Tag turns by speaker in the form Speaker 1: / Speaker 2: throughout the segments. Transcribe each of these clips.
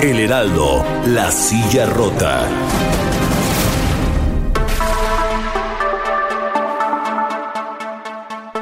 Speaker 1: El Heraldo, la silla rota.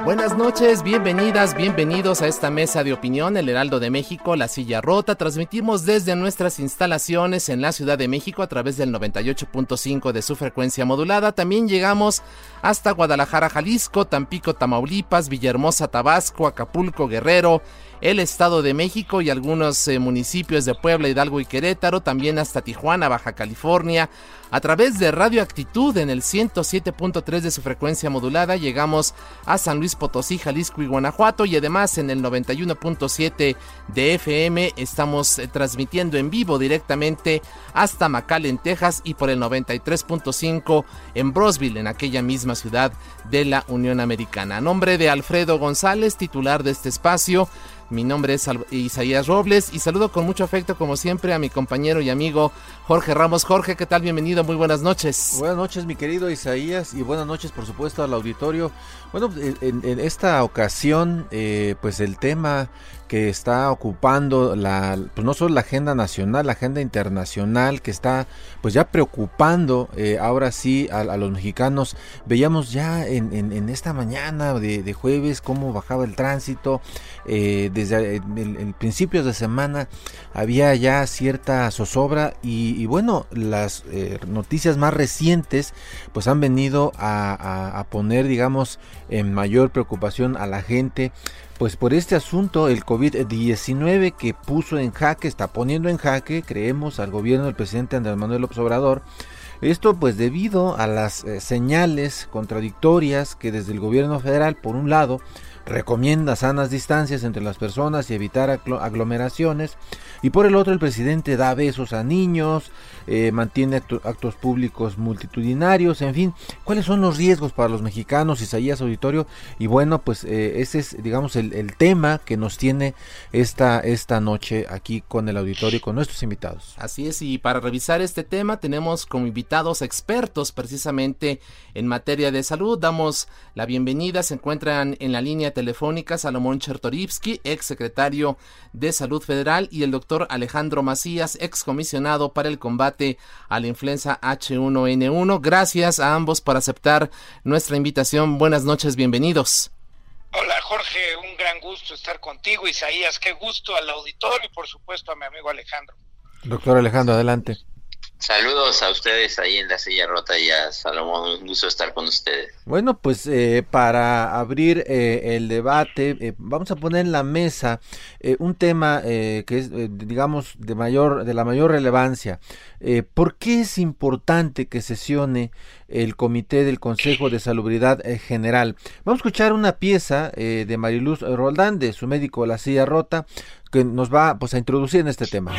Speaker 2: Buenas noches, bienvenidas, bienvenidos a esta mesa de opinión, el Heraldo de México, La Silla Rota. Transmitimos desde nuestras instalaciones en la Ciudad de México a través del 98.5 de su frecuencia modulada. También llegamos hasta Guadalajara, Jalisco, Tampico, Tamaulipas, Villahermosa, Tabasco, Acapulco, Guerrero, el Estado de México y algunos eh, municipios de Puebla, Hidalgo y Querétaro, también hasta Tijuana, Baja California. A través de Radio Actitud en el 107.3 de su frecuencia modulada llegamos a San Luis Potosí, Jalisco y Guanajuato y además en el 91.7 de FM estamos eh, transmitiendo en vivo directamente hasta McAllen, Texas y por el 93.5 en Brosville, en aquella misma ciudad de la Unión Americana. A nombre de Alfredo González, titular de este espacio, mi nombre es Isaías Robles y saludo con mucho afecto, como siempre, a mi compañero y amigo Jorge Ramos. Jorge, ¿qué tal? Bienvenido, muy buenas noches.
Speaker 3: Buenas noches, mi querido Isaías, y buenas noches, por supuesto, al auditorio. Bueno, en, esta ocasión, eh, pues el tema que está ocupando la, pues no solo la agenda nacional, la agenda internacional, que está pues ya preocupando eh, ahora sí a, los mexicanos. Veíamos ya en, esta mañana de, jueves cómo bajaba el tránsito. Eh, desde el, principio de semana había ya cierta zozobra y, bueno, las eh, noticias más recientes pues han venido a poner digamos en mayor preocupación a la gente pues por este asunto, el COVID-19 que puso en jaque, está poniendo en jaque, creemos, al gobierno del presidente Andrés Manuel López Obrador. Esto pues debido a las eh, señales contradictorias que desde el gobierno federal, por un lado, recomienda sanas distancias entre las personas y evitar aglomeraciones. Y por el otro, el presidente da besos a niños, eh, mantiene actos públicos multitudinarios, en fin, ¿cuáles son los riesgos para los mexicanos, Isaías Auditorio? Y bueno, pues eh, ese es, digamos, el, tema que nos tiene esta, esta noche aquí con el auditorio con nuestros invitados.
Speaker 2: Así es, y para revisar este tema tenemos como invitados expertos precisamente en materia de salud. Damos la bienvenida, se encuentran en la línea telefónica Salomón Chertorivsky, ex secretario de Salud Federal, y el doctor Alejandro Macías, ex comisionado para el combate a la influenza H1N1. Gracias a ambos por aceptar nuestra invitación. Buenas noches, bienvenidos.
Speaker 4: Hola Jorge, un gran gusto estar contigo, Isaías, qué gusto al auditorio y por supuesto a mi amigo Alejandro.
Speaker 3: Doctor Alejandro, adelante.
Speaker 5: Saludos a ustedes ahí en la silla rota y a Salomón, un gusto estar con ustedes.
Speaker 3: Bueno, pues eh, para abrir eh, el debate, eh, vamos a poner en la mesa un tema que es, digamos, de mayor, de la mayor relevancia. ¿Por qué es importante que sesione el comité del Consejo de Salubridad General? Vamos a escuchar una pieza de Mariluz Roldán de su médico La Silla Rota que nos va pues, a introducir en este tema.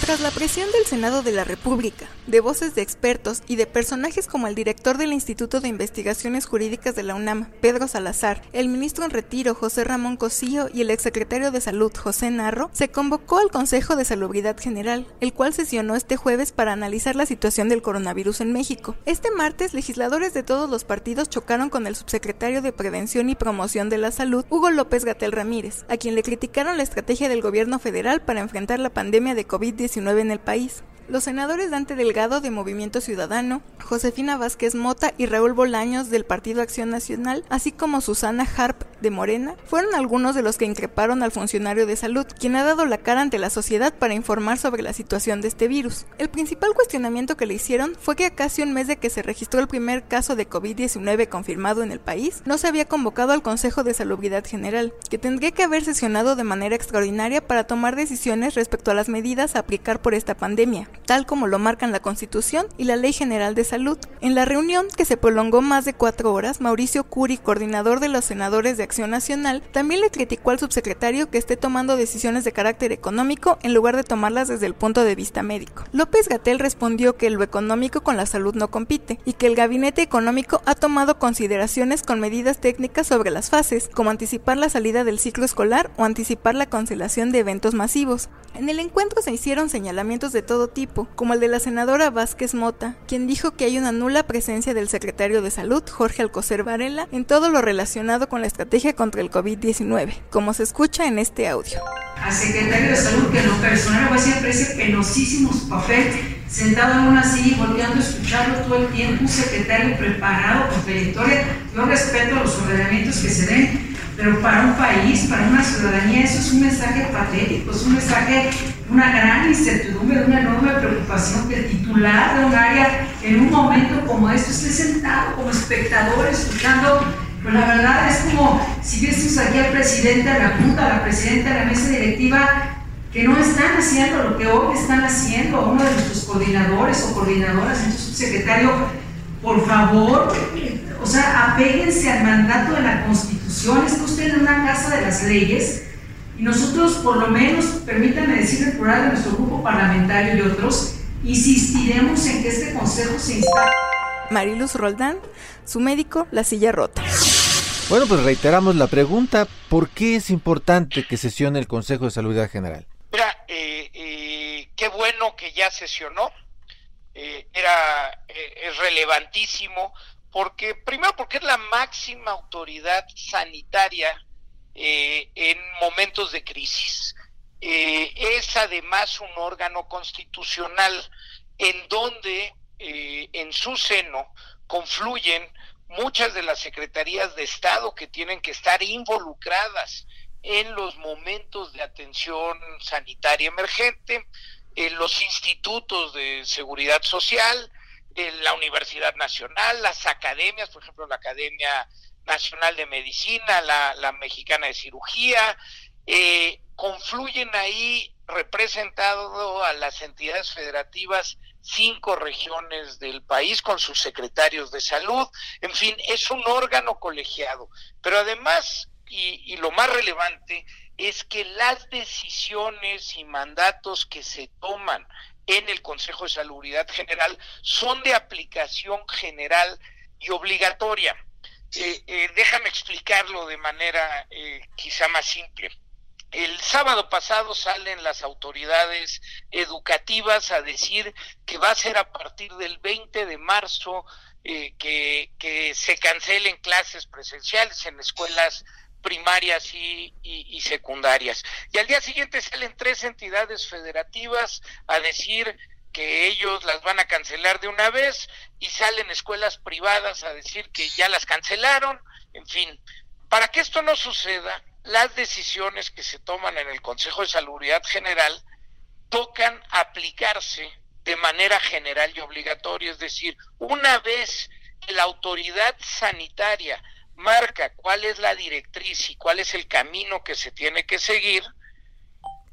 Speaker 6: Tras la presión del Senado de la República, de voces de expertos y de personajes como el director del Instituto de Investigaciones Jurídicas de la UNAM, Pedro Salazar, el ministro en retiro, José Ramón Cosío, y el exsecretario de Salud, José Narro, se convocó al Consejo de Salubridad General, el cual sesionó este jueves para analizar la situación del coronavirus en México. Este martes, legisladores de todos los partidos chocaron con el subsecretario de Prevención y Promoción de la Salud, Hugo López Gatel Ramírez, a quien le criticaron la estrategia del gobierno federal para enfrentar la pandemia de COVID-19 en el país. Los senadores Dante Delgado de Movimiento Ciudadano, Josefina Vázquez Mota y Raúl Bolaños del Partido Acción Nacional, así como Susana Harp de Morena, fueron algunos de los que increparon al funcionario de salud, quien ha dado la cara ante la sociedad para informar sobre la situación de este virus. El principal cuestionamiento que le hicieron fue que a casi un mes de que se registró el primer caso de COVID-19 confirmado en el país, no se había convocado al Consejo de Salubridad General, que tendría que haber sesionado de manera extraordinaria para tomar decisiones respecto a las medidas a aplicar por esta pandemia tal como lo marcan la Constitución y la Ley General de Salud. En la reunión, que se prolongó más de cuatro horas, Mauricio Curi, coordinador de los senadores de Acción Nacional, también le criticó al subsecretario que esté tomando decisiones de carácter económico en lugar de tomarlas desde el punto de vista médico. López Gatel respondió que lo económico con la salud no compite y que el gabinete económico ha tomado consideraciones con medidas técnicas sobre las fases, como anticipar la salida del ciclo escolar o anticipar la cancelación de eventos masivos. En el encuentro se hicieron señalamientos de todo tipo, como el de la senadora Vázquez Mota, quien dijo que hay una nula presencia del secretario de Salud, Jorge Alcocer Varela, en todo lo relacionado con la estrategia contra el COVID-19, como se escucha en este audio.
Speaker 7: Al secretario de Salud, que en lo personal me siempre ese penosísimo papel, sentado en una silla y volteando a escucharlo todo el tiempo, un secretario preparado con trayectoria. Yo respeto los ordenamientos que se den, pero para un país, para una ciudadanía, eso es un mensaje patético, es un mensaje una gran incertidumbre, una enorme preocupación que el titular de un área en un momento como este esté sentado como espectador escuchando. Pero la verdad es como si viésemos aquí al presidente de la Junta, a la presidenta de la mesa directiva, que no están haciendo lo que hoy están haciendo, uno de nuestros coordinadores o coordinadoras, entonces subsecretario, por favor, o sea, apéguense al mandato de la Constitución, está usted en una casa de las leyes, y nosotros, por lo menos, permítanme decir el plural de nuestro grupo parlamentario y otros, insistiremos en que este Consejo se instale.
Speaker 6: Mariluz Roldán, su médico, la silla rota.
Speaker 3: Bueno, pues reiteramos la pregunta, ¿por qué es importante que sesione el Consejo de Salud General?
Speaker 4: Mira, eh, eh, qué bueno que ya sesionó, eh, era, es relevantísimo, porque primero porque es la máxima autoridad sanitaria en momentos de crisis. es además un órgano constitucional en donde en su seno confluyen muchas de las secretarías de Estado que tienen que estar involucradas en los momentos de atención sanitaria emergente, en los institutos de seguridad social, la Universidad Nacional, las academias, por ejemplo, la Academia Nacional de Medicina, la, Mexicana de Cirugía, eh, confluyen ahí representado a las entidades federativas cinco regiones del país con sus secretarios de salud, en fin, es un órgano colegiado, pero además, y, lo más relevante, es que las decisiones y mandatos que se toman en el Consejo de Salubridad General son de aplicación general y obligatoria. Eh, eh, déjame explicarlo de manera eh, quizá más simple. El sábado pasado salen las autoridades educativas a decir que va a ser a partir del 20 de marzo eh, que, que, se cancelen clases presenciales en escuelas primarias y, secundarias. Y al día siguiente salen tres entidades federativas a decir que ellos las van a cancelar de una vez y salen escuelas privadas a decir que ya las cancelaron. En fin, para que esto no suceda, las decisiones que se toman en el Consejo de Salubridad General tocan aplicarse de manera general y obligatoria, es decir, una vez que la autoridad sanitaria marca cuál es la directriz y cuál es el camino que se tiene que seguir,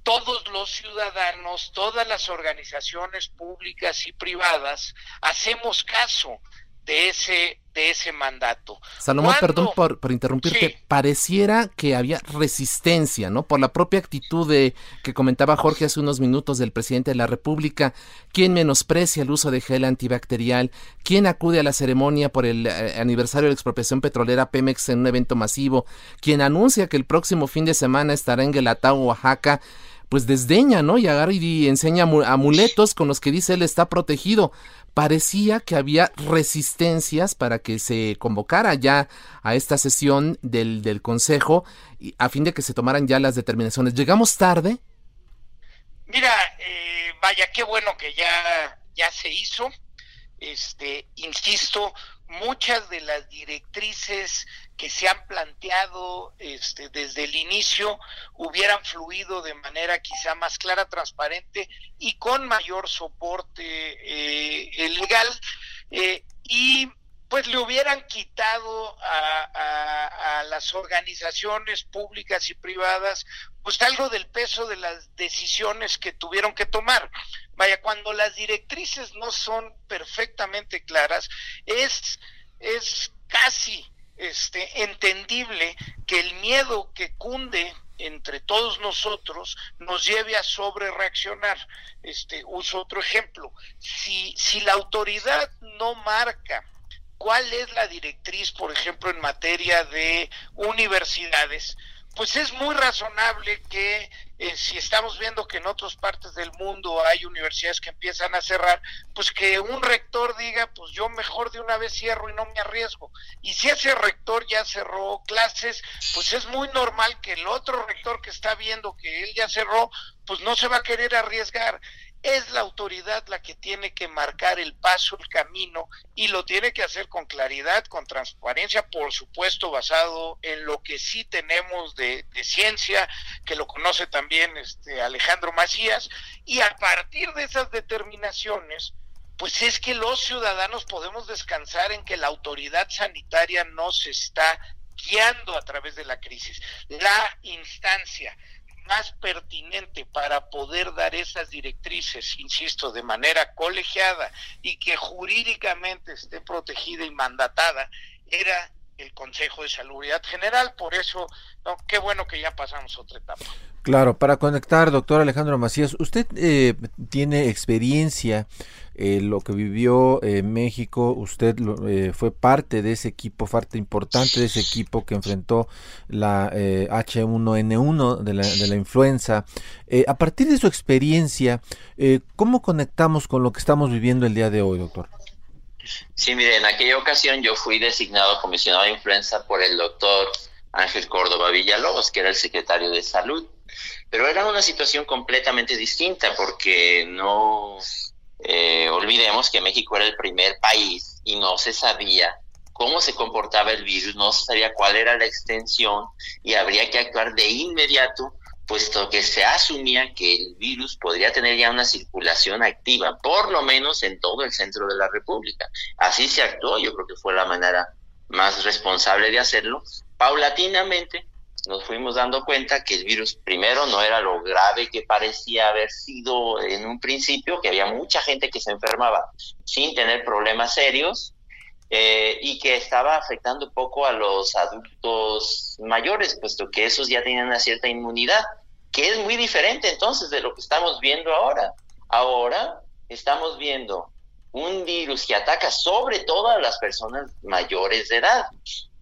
Speaker 4: todos los ciudadanos, todas las organizaciones públicas y privadas hacemos caso de ese de ese mandato.
Speaker 2: Salomón, perdón por, interrumpirte, pareciera que había resistencia, ¿no? Por la propia actitud de que comentaba Jorge hace unos minutos del presidente de la República, quien menosprecia el uso de gel antibacterial, quien acude a la ceremonia por el eh, aniversario de la expropiación petrolera Pemex en un evento masivo, quien anuncia que el próximo fin de semana estará en Guelatao, Oaxaca, pues desdeña, ¿no? Y agarra y enseña amuletos con los que dice él está protegido parecía que había resistencias para que se convocara ya a esta sesión del, del Consejo a fin de que se tomaran ya las determinaciones. ¿Llegamos tarde?
Speaker 4: Mira, eh, vaya, qué bueno que ya, ya se hizo. Este, insisto, muchas de las directrices que se han planteado este, desde el inicio hubieran fluido de manera quizá más clara, transparente y con mayor soporte eh, legal eh, y pues le hubieran quitado a, las organizaciones públicas y privadas pues algo del peso de las decisiones que tuvieron que tomar. Vaya, cuando las directrices no son perfectamente claras, es, es casi este, entendible que el miedo que cunde entre todos nosotros nos lleve a sobre reaccionar. Este, uso otro ejemplo. Si, si la autoridad no marca cuál es la directriz, por ejemplo, en materia de universidades, pues es muy razonable que eh, si estamos viendo que en otras partes del mundo hay universidades que empiezan a cerrar, pues que un rector diga, pues yo mejor de una vez cierro y no me arriesgo. Y si ese rector ya cerró clases, pues es muy normal que el otro rector que está viendo que él ya cerró, pues no se va a querer arriesgar es la autoridad la que tiene que marcar el paso, el camino, y lo tiene que hacer con claridad, con transparencia, por supuesto, basado en lo que sí tenemos de, ciencia, que lo conoce también este Alejandro Macías, y a partir de esas determinaciones, pues es que los ciudadanos podemos descansar en que la autoridad sanitaria nos está guiando a través de la crisis. La instancia más pertinente para poder dar esas directrices, insisto, de manera colegiada y que jurídicamente esté protegida y mandatada, era el Consejo de Salubridad General. Por eso, no, qué bueno que ya pasamos otra etapa.
Speaker 3: Claro, para conectar, doctor Alejandro Macías, usted eh, tiene experiencia eh, lo que vivió eh, México, usted eh, fue parte de ese equipo, parte importante de ese equipo que enfrentó la H1N1 de la, de la influenza. a partir de su experiencia, ¿cómo conectamos con lo que estamos viviendo el día de hoy, doctor?
Speaker 5: Sí, mire, en aquella ocasión yo fui designado comisionado de influenza por el doctor Ángel Córdoba Villalobos, que era el secretario de salud. Pero era una situación completamente distinta porque no eh, olvidemos que México era el primer país y no se sabía cómo se comportaba el virus, no se sabía cuál era la extensión y habría que actuar de inmediato, puesto que se asumía que el virus podría tener ya una circulación activa, por lo menos en todo el centro de la República. Así se actuó, yo creo que fue la manera más responsable de hacerlo. Paulatinamente, nos fuimos dando cuenta que el virus primero no era lo grave que parecía haber sido en un principio, que había mucha gente que se enfermaba sin tener problemas serios eh, y que estaba afectando poco a los adultos mayores, puesto que esos ya tenían una cierta inmunidad, que es muy diferente entonces de lo que estamos viendo ahora. Ahora estamos viendo un virus que ataca sobre todo a las personas mayores de edad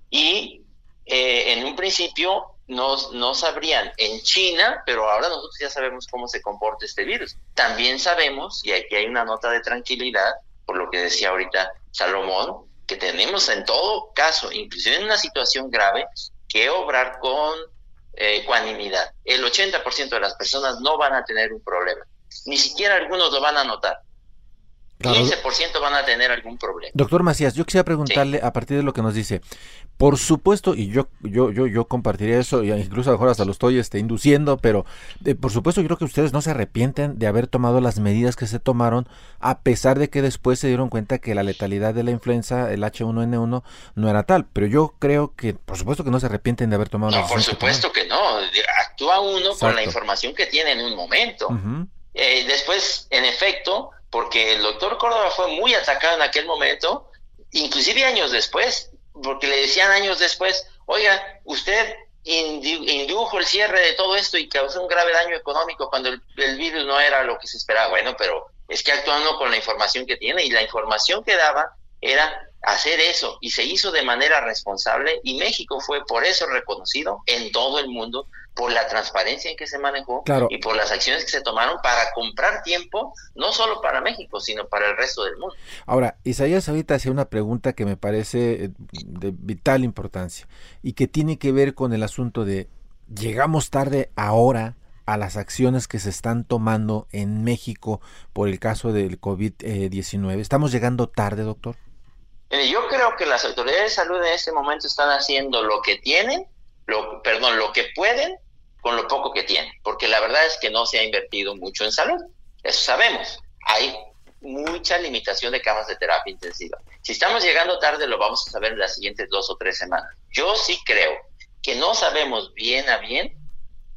Speaker 5: y eh, en un principio no, no sabrían en China, pero ahora nosotros ya sabemos cómo se comporta este virus. También sabemos, y aquí hay una nota de tranquilidad, por lo que decía ahorita Salomón, que tenemos en todo caso, inclusive en una situación grave, que obrar con eh, ecuanimidad. El 80% de las personas no van a tener un problema. Ni siquiera algunos lo van a notar. 15% van a tener algún problema.
Speaker 3: Doctor Macías, yo quisiera preguntarle a partir de lo que nos dice, por supuesto, y yo yo yo yo compartiría eso, incluso a lo mejor hasta lo estoy este, induciendo, pero eh, por supuesto yo creo que ustedes no se arrepienten de haber tomado las medidas que se tomaron, a pesar de que después se dieron cuenta que la letalidad de la influenza, el H1N1, no era tal. Pero yo creo que, por supuesto que no se arrepienten de haber tomado
Speaker 5: no, por supuesto que, no. Actúa uno con la información que tiene en un momento. Eh, después, en efecto, porque el doctor Córdoba fue muy atacado en aquel momento, inclusive años después, porque le decían años después, oiga, usted indujo el cierre de todo esto y causó un grave daño económico cuando el, virus no era lo que se esperaba. Bueno, pero es que actuando con la información que tiene y la información que daba era hacer eso y se hizo de manera responsable y México fue por eso reconocido en todo el mundo por la transparencia en que se manejó y por las acciones que se tomaron para comprar tiempo, no solo para México, sino para el resto del mundo.
Speaker 3: Ahora, Isaías ahorita hacía una pregunta que me parece eh, de vital importancia y que tiene que ver con el asunto de llegamos tarde ahora a las acciones que se están tomando en México por el caso del COVID-19. ¿Estamos llegando tarde, doctor?
Speaker 5: Yo creo que las autoridades de salud en este momento están haciendo lo que tienen, lo, perdón, lo que pueden con lo poco que tienen, porque la verdad es que no se ha invertido mucho en salud, eso sabemos. Hay mucha limitación de camas de terapia intensiva. Si estamos llegando tarde, lo vamos a saber en las siguientes dos o tres semanas. Yo sí creo que no sabemos bien a bien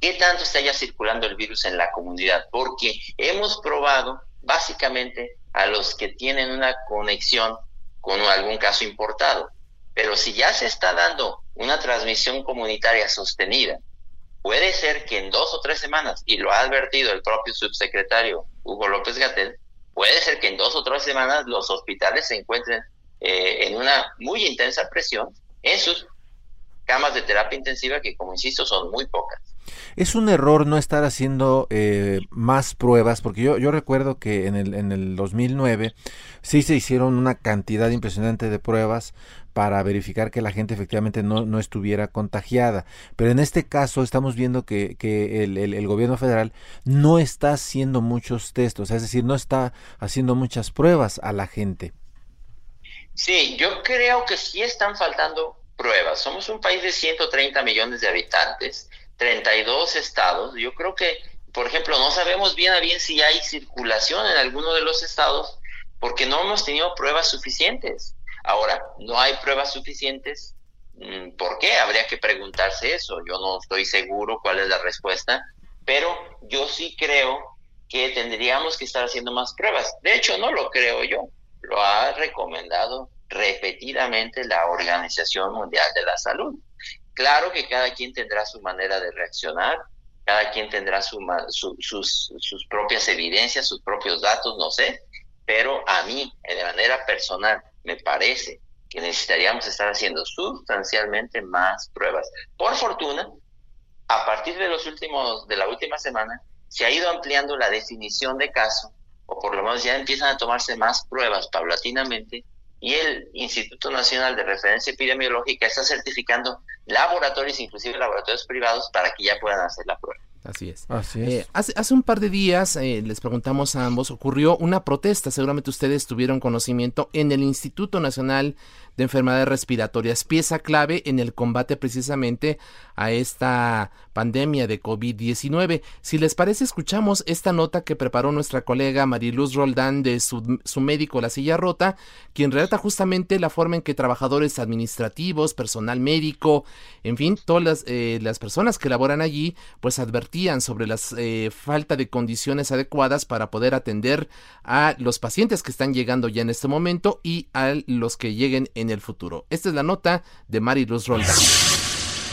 Speaker 5: qué tanto está ya circulando el virus en la comunidad, porque hemos probado básicamente a los que tienen una conexión con algún caso importado. Pero si ya se está dando una transmisión comunitaria sostenida, puede ser que en dos o tres semanas, y lo ha advertido el propio subsecretario Hugo López Gatel, puede ser que en dos o tres semanas los hospitales se encuentren eh, en una muy intensa presión en sus camas de terapia intensiva, que como insisto son muy pocas.
Speaker 3: Es un error no estar haciendo eh, más pruebas, porque yo, yo recuerdo que en el, en el 2009 sí se hicieron una cantidad impresionante de pruebas para verificar que la gente efectivamente no, no estuviera contagiada. Pero en este caso estamos viendo que, que el, el, gobierno federal no está haciendo muchos testos, es decir, no está haciendo muchas pruebas a la gente.
Speaker 5: Sí, yo creo que sí están faltando pruebas. Somos un país de 130 millones de habitantes 32 estados. Yo creo que, por ejemplo, no sabemos bien a bien si hay circulación en alguno de los estados porque no hemos tenido pruebas suficientes. Ahora, no hay pruebas suficientes. Mm, ¿Por qué? Habría que preguntarse eso. Yo no estoy seguro cuál es la respuesta, pero yo sí creo que tendríamos que estar haciendo más pruebas. De hecho, no lo creo yo. Lo ha recomendado repetidamente la Organización Mundial de la Salud. Claro que cada quien tendrá su manera de reaccionar, cada quien tendrá su, sus, sus propias evidencias, sus propios datos, no sé, pero a mí, de manera personal, me parece que necesitaríamos estar haciendo sustancialmente más pruebas. Por fortuna, a partir de los últimos de la última semana se ha ido ampliando la definición de caso o por lo menos ya empiezan a tomarse más pruebas paulatinamente y el Instituto Nacional de Referencia Epidemiológica está certificando laboratorios, inclusive laboratorios privados, para que ya puedan hacer la prueba.
Speaker 2: Así es. Así es. Eh, hace, hace, un par de días eh, les preguntamos a ambos, ocurrió una protesta, seguramente ustedes tuvieron conocimiento, en el Instituto Nacional de enfermedades respiratorias, pieza clave en el combate precisamente a esta pandemia de COVID-19. Si les parece, escuchamos esta nota que preparó nuestra colega Mariluz Roldán de su, médico La Silla Rota, quien relata justamente la forma en que trabajadores administrativos, personal médico, en fin, todas las, eh, personas que laboran allí, pues advertían sobre la eh, falta de condiciones adecuadas para poder atender a los pacientes que están llegando ya en este momento y a los que lleguen en el futuro. Esta es la nota de Mariluz Roldán.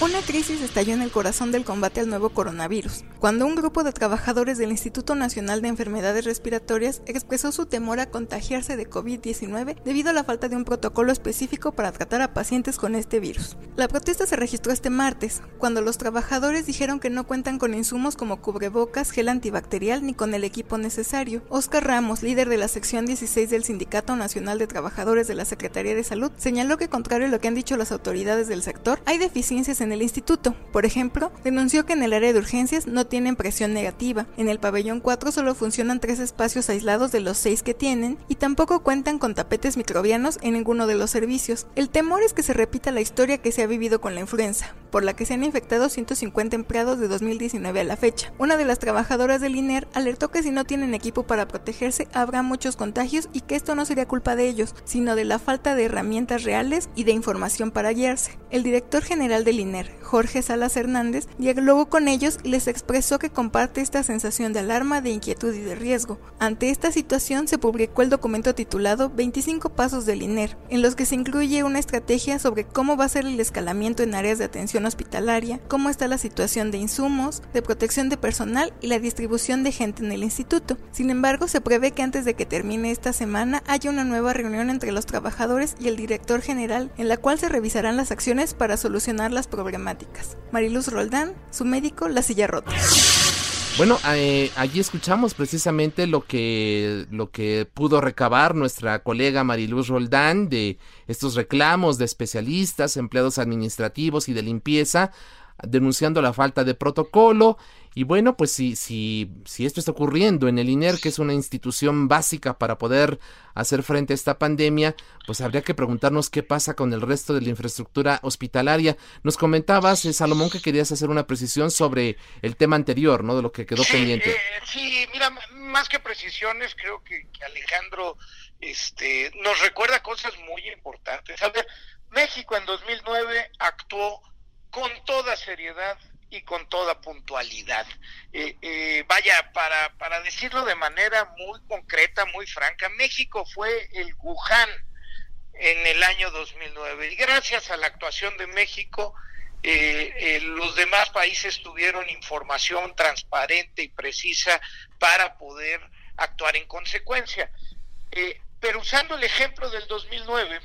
Speaker 6: Una crisis estalló en el corazón del combate al nuevo coronavirus, cuando un grupo de trabajadores del Instituto Nacional de Enfermedades Respiratorias expresó su temor a contagiarse de COVID-19 debido a la falta de un protocolo específico para tratar a pacientes con este virus. La protesta se registró este martes, cuando los trabajadores dijeron que no cuentan con insumos como cubrebocas, gel antibacterial ni con el equipo necesario. Oscar Ramos, líder de la sección 16 del Sindicato Nacional de Trabajadores de la Secretaría de Salud, señaló que contrario a lo que han dicho las autoridades del sector, hay deficiencias en en el instituto. Por ejemplo, denunció que en el área de urgencias no tienen presión negativa, en el pabellón 4 solo funcionan tres espacios aislados de los seis que tienen y tampoco cuentan con tapetes microbianos en ninguno de los servicios. El temor es que se repita la historia que se ha vivido con la influenza, por la que se han infectado 150 empleados de 2019 a la fecha. Una de las trabajadoras del INER alertó que si no tienen equipo para protegerse habrá muchos contagios y que esto no sería culpa de ellos, sino de la falta de herramientas reales y de información para guiarse. El director general del INER Jorge Salas Hernández, dialogó con ellos y les expresó que comparte esta sensación de alarma, de inquietud y de riesgo. Ante esta situación se publicó el documento titulado 25 Pasos del INER, en los que se incluye una estrategia sobre cómo va a ser el escalamiento en áreas de atención hospitalaria, cómo está la situación de insumos, de protección de personal y la distribución de gente en el instituto. Sin embargo, se prevé que antes de que termine esta semana haya una nueva reunión entre los trabajadores y el director general, en la cual se revisarán las acciones para solucionar las problemáticas. Mariluz Roldán, su médico, la silla rota.
Speaker 2: Bueno, eh, allí escuchamos precisamente lo que, lo que pudo recabar nuestra colega Mariluz Roldán de estos reclamos de especialistas, empleados administrativos y de limpieza, denunciando la falta de protocolo y bueno, pues si, si, si esto está ocurriendo en el INER, que es una institución básica para poder hacer frente a esta pandemia, pues habría que preguntarnos qué pasa con el resto de la infraestructura hospitalaria. Nos comentabas, eh, Salomón, que querías hacer una precisión sobre el tema anterior, ¿no? De lo que quedó pendiente.
Speaker 4: Eh, sí, mira, más que precisiones, creo que, Alejandro este, nos recuerda cosas muy importantes. A ver, México en 2009 actuó con toda seriedad y con toda puntualidad. Eh, eh, vaya, para, para decirlo de manera muy concreta, muy franca, México fue el Wuhan en el año 2009 y gracias a la actuación de México, eh, los demás países tuvieron información transparente y precisa para poder actuar en consecuencia. pero usando el ejemplo del 2009,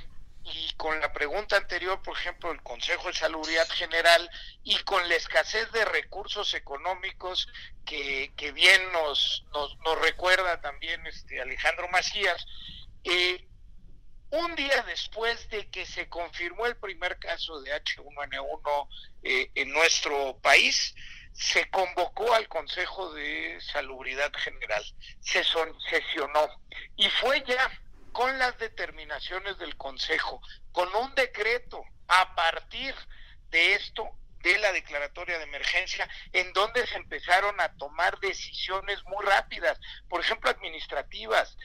Speaker 4: y con la pregunta anterior, por ejemplo, el Consejo de Salubridad General y con la escasez de recursos económicos que, que bien nos, nos, recuerda también este Alejandro Macías, eh, un día después de que se confirmó el primer caso de H1N1 eh, en nuestro país, se convocó al Consejo de Salubridad General, se sesionó. Y fue ya con las determinaciones del Consejo, con un decreto a partir de esto, de la declaratoria de emergencia, en donde se empezaron a tomar decisiones muy rápidas, por ejemplo, administrativas.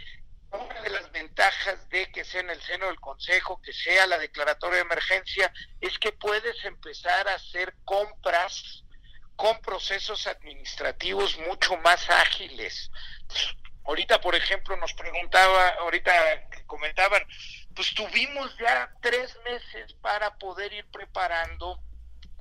Speaker 4: Una de las ventajas de que sea en el seno del Consejo, que sea la declaratoria de emergencia, es que puedes empezar a hacer compras con procesos administrativos mucho más ágiles. Ahorita, por ejemplo, nos preguntaba, ahorita comentaban, pues tuvimos ya tres meses para poder ir preparando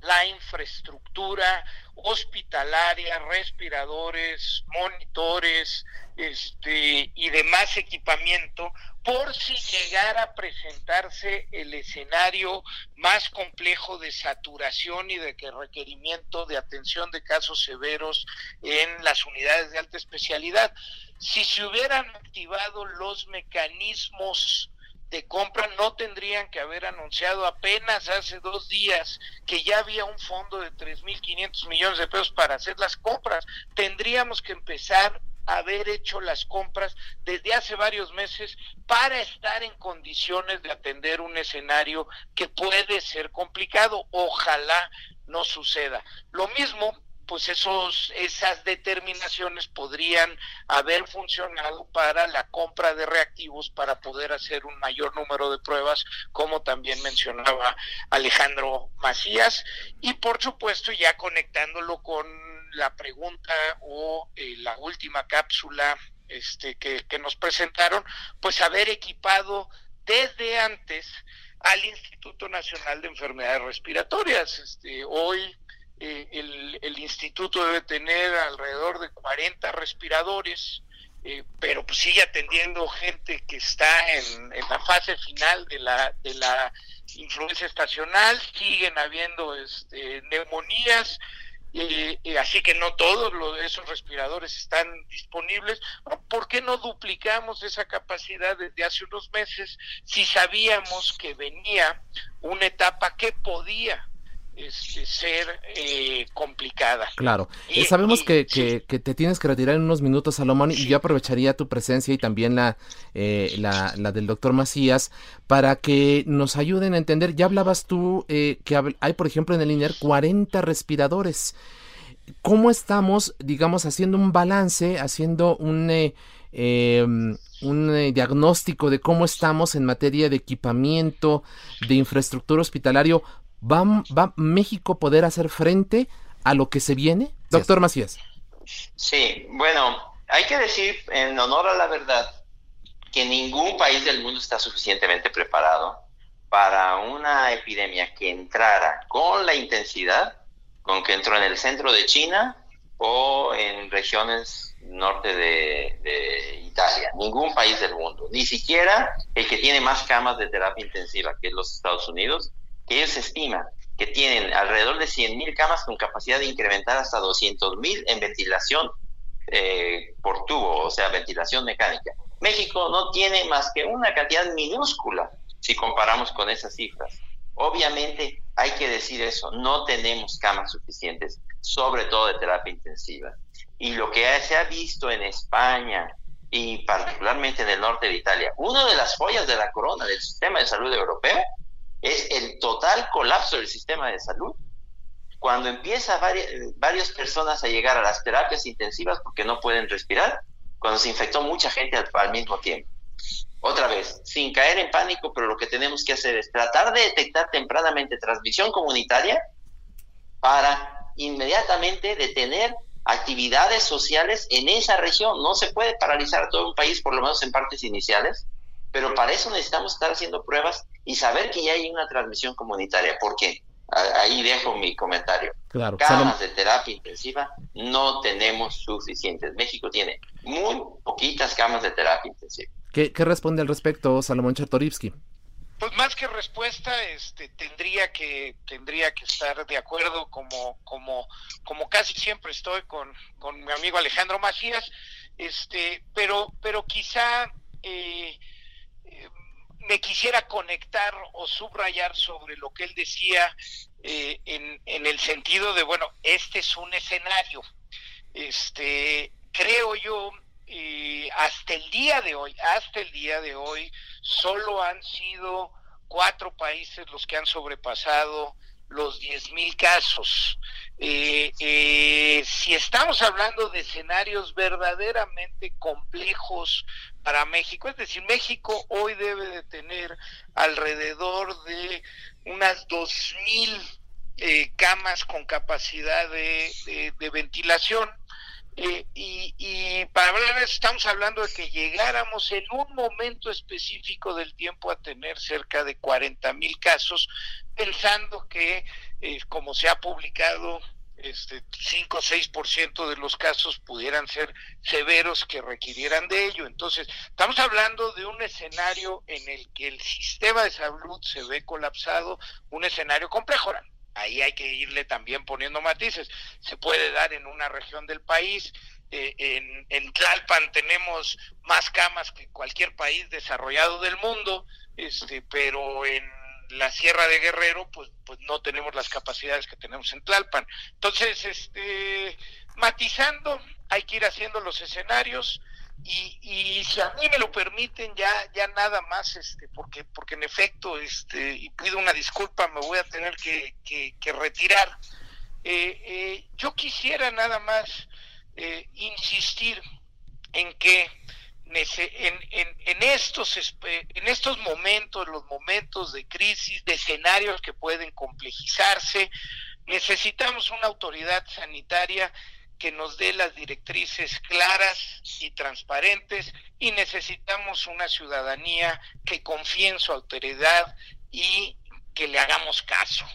Speaker 4: la infraestructura hospitalaria, respiradores, monitores, este y demás equipamiento por si llegara a presentarse el escenario más complejo de saturación y de que requerimiento de atención de casos severos en las unidades de alta especialidad. Si se hubieran activado los mecanismos de compra, no tendrían que haber anunciado apenas hace dos días que ya había un fondo de 3.500 millones de pesos para hacer las compras. Tendríamos que empezar a haber hecho las compras desde hace varios meses para estar en condiciones de atender un escenario que puede ser complicado. Ojalá no suceda. Lo mismo pues esos, esas determinaciones podrían haber funcionado para la compra de reactivos para poder hacer un mayor número de pruebas, como también mencionaba Alejandro Macías, y por supuesto ya conectándolo con la pregunta o eh, la última cápsula este, que, que nos presentaron, pues haber equipado desde antes al Instituto Nacional de Enfermedades Respiratorias. Este, hoy eh, el, instituto debe tener alrededor de 40 respiradores, eh, pero pues sigue atendiendo gente que está en, la fase final de la, de la influencia estacional, siguen habiendo este, neumonías, eh, así que no todos los, esos respiradores están disponibles. ¿Por qué no duplicamos esa capacidad desde hace unos meses si sabíamos que venía una etapa que podía este, ser eh, complicada.
Speaker 2: Claro, eh, sabemos que, que, te tienes que retirar en unos minutos, Salomón, y yo aprovecharía tu presencia y también la, eh, la, la, del doctor Macías para que nos ayuden a entender. Ya hablabas tú que hay, por ejemplo, en el INER 40 respiradores. ¿Cómo estamos, digamos, haciendo un balance, haciendo un... Em, un diagnóstico de cómo estamos en materia de equipamiento, de infraestructura hospitalario ¿Va, ¿Va México poder hacer frente a lo que se viene? Doctor Macías.
Speaker 5: Sí, bueno, hay que decir en honor a la verdad que ningún país del mundo está suficientemente preparado para una epidemia que entrara con la intensidad con que entró en el centro de China o en regiones norte de, de, Italia. Ningún país del mundo, ni siquiera el que tiene más camas de terapia intensiva, que es los Estados Unidos, que ellos estiman que tienen alrededor de 100.000 camas con capacidad de incrementar hasta 200.000 en ventilación eh, por tubo, o sea, ventilación mecánica. México no tiene más que una cantidad minúscula si comparamos con esas cifras. Obviamente hay que decir eso, no tenemos camas suficientes, sobre todo de terapia intensiva. Y lo que se ha visto en España y particularmente en el norte de Italia, una de las joyas de la corona del sistema de salud europeo es el total colapso del sistema de salud. Cuando empieza varias, varias personas a llegar a las terapias intensivas porque no pueden respirar, cuando se infectó mucha gente al, mismo tiempo. Otra vez, sin caer en pánico, pero lo que tenemos que hacer es tratar de detectar tempranamente transmisión comunitaria para inmediatamente detener actividades sociales en esa región. No se puede paralizar todo un país, por lo menos en partes iniciales, pero para eso necesitamos estar haciendo pruebas y saber que ya hay una transmisión comunitaria. ¿Por qué? Ahí dejo mi comentario.
Speaker 2: Claro.
Speaker 5: Camas de terapia intensiva no tenemos suficientes. México tiene muy poquitas camas de terapia intensiva.
Speaker 2: ¿Qué, responde al respecto Salomón Chertorivsky?
Speaker 4: Pues más que respuesta, este, tendría que tendría que estar de acuerdo como como como casi siempre estoy con, con mi amigo Alejandro Macías, este, pero pero quizá eh, eh, me quisiera conectar o subrayar sobre lo que él decía eh, en, en el sentido de bueno, este es un escenario, este, creo yo y hasta el día de hoy, hasta el día de hoy, solo han sido cuatro países los que han sobrepasado los 10.000 casos. Eh, eh, si estamos hablando de escenarios verdaderamente complejos para México, es decir, México hoy debe de tener alrededor de unas 2.000 eh, camas con capacidad de, de ventilación. Eh, y, para hablar de eso, estamos hablando de que llegáramos en un momento específico del tiempo a tener cerca de 40 mil casos, pensando que, eh, como se ha publicado, este 5 o 6% de los casos pudieran ser severos que requirieran de ello. Entonces, estamos hablando de un escenario en el que el sistema de salud se ve colapsado, un escenario complejo ahí hay que irle también poniendo matices. Se puede dar en una región del país, eh, en, en, Tlalpan tenemos más camas que cualquier país desarrollado del mundo, este, pero en la Sierra de Guerrero, pues, pues no tenemos las capacidades que tenemos en Tlalpan. Entonces, este, matizando, hay que ir haciendo los escenarios, y, y si a mí me lo permiten ya ya nada más este porque porque en efecto este y pido una disculpa me voy a tener que, que, retirar eh, eh, yo quisiera nada más eh, insistir en que en, en, en, estos en estos momentos los momentos de crisis de escenarios que pueden complejizarse necesitamos una autoridad sanitaria que nos dé las directrices claras y transparentes y necesitamos una ciudadanía que confíe en su autoridad y que le hagamos caso.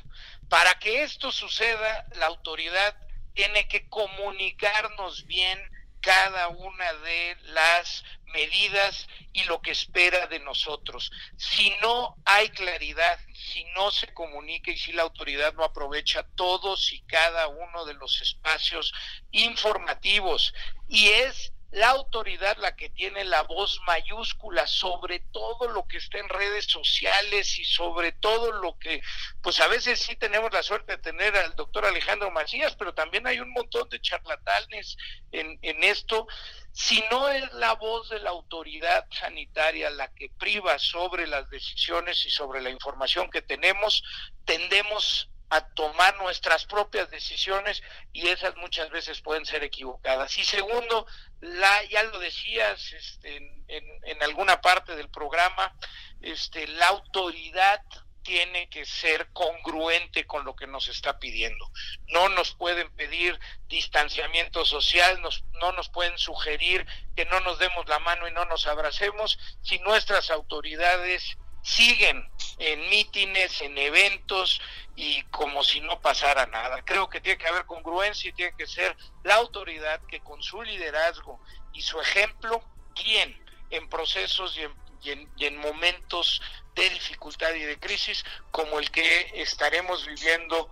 Speaker 4: Para que esto suceda, la autoridad tiene que comunicarnos bien cada una de las medidas y lo que espera de nosotros. Si no hay claridad, si no se comunica y si la autoridad no aprovecha todos y cada uno de los espacios informativos y es la autoridad la que tiene la voz mayúscula sobre todo lo que está en redes sociales y sobre todo lo que, pues a veces sí tenemos la suerte de tener al doctor Alejandro Macías, pero también hay un montón de charlatanes en, en esto. Si no es la voz de la autoridad sanitaria la que priva sobre las decisiones y sobre la información que tenemos, tendemos a tomar nuestras propias decisiones y esas muchas veces pueden ser equivocadas. Y segundo, la, ya lo decías este, en, en, alguna parte del programa, este, la autoridad tiene que ser congruente con lo que nos está pidiendo. No nos pueden pedir distanciamiento social, nos, no nos pueden sugerir que no nos demos la mano y no nos abracemos si nuestras autoridades siguen en mítines, en eventos y como si no pasara nada. Creo que tiene que haber congruencia y tiene que ser la autoridad que con su liderazgo y su ejemplo guíen en procesos y en, y en, momentos de dificultad y de crisis como el que estaremos viviendo